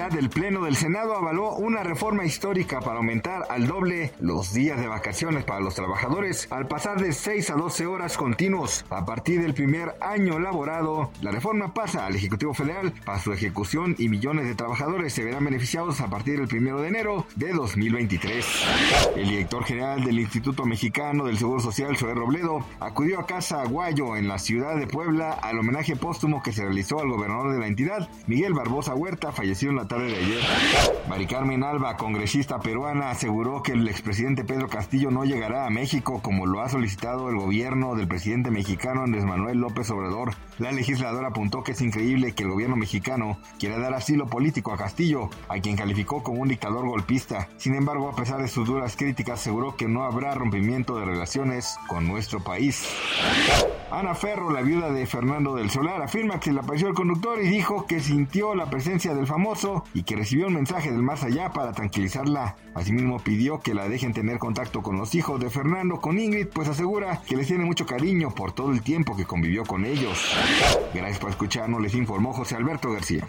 Unanimidad, el Pleno del Senado avaló una reforma histórica para aumentar al doble los días de vacaciones para los trabajadores al pasar de 6 a 12 horas continuos. A partir del primer año laborado, la reforma pasa al Ejecutivo Federal para su ejecución y millones de trabajadores se verán beneficiados a partir del primero de enero de 2023. El director general del Instituto Mexicano del Seguro Social, Zoé Robledo, acudió a Casa Aguayo en la ciudad de Puebla al homenaje póstumo que se realizó al gobernador de la entidad, Miguel Barbosa Huerta, fallecido en la tarde de ayer. Mari Carmen Alba, congresista peruana, aseguró que el expresidente Pedro Castillo no llegará a México como lo ha solicitado el gobierno del presidente mexicano Andrés Manuel López Obrador. La legisladora apuntó que es increíble que el gobierno mexicano quiera dar asilo político a Castillo, a quien calificó como un dictador golpista. Sin embargo, a pesar de sus duras críticas, aseguró que no habrá rompimiento de relaciones con nuestro país. Ana Ferro, la viuda de Fernando del Solar, afirma que se le apareció el conductor y dijo que sintió la presencia del famoso y que recibió un mensaje del más allá para tranquilizarla. Asimismo pidió que la dejen tener contacto con los hijos de Fernando, con Ingrid, pues asegura que les tiene mucho cariño por todo el tiempo que convivió con ellos. Gracias por escucharnos, les informó José Alberto García.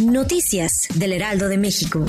Noticias del Heraldo de México.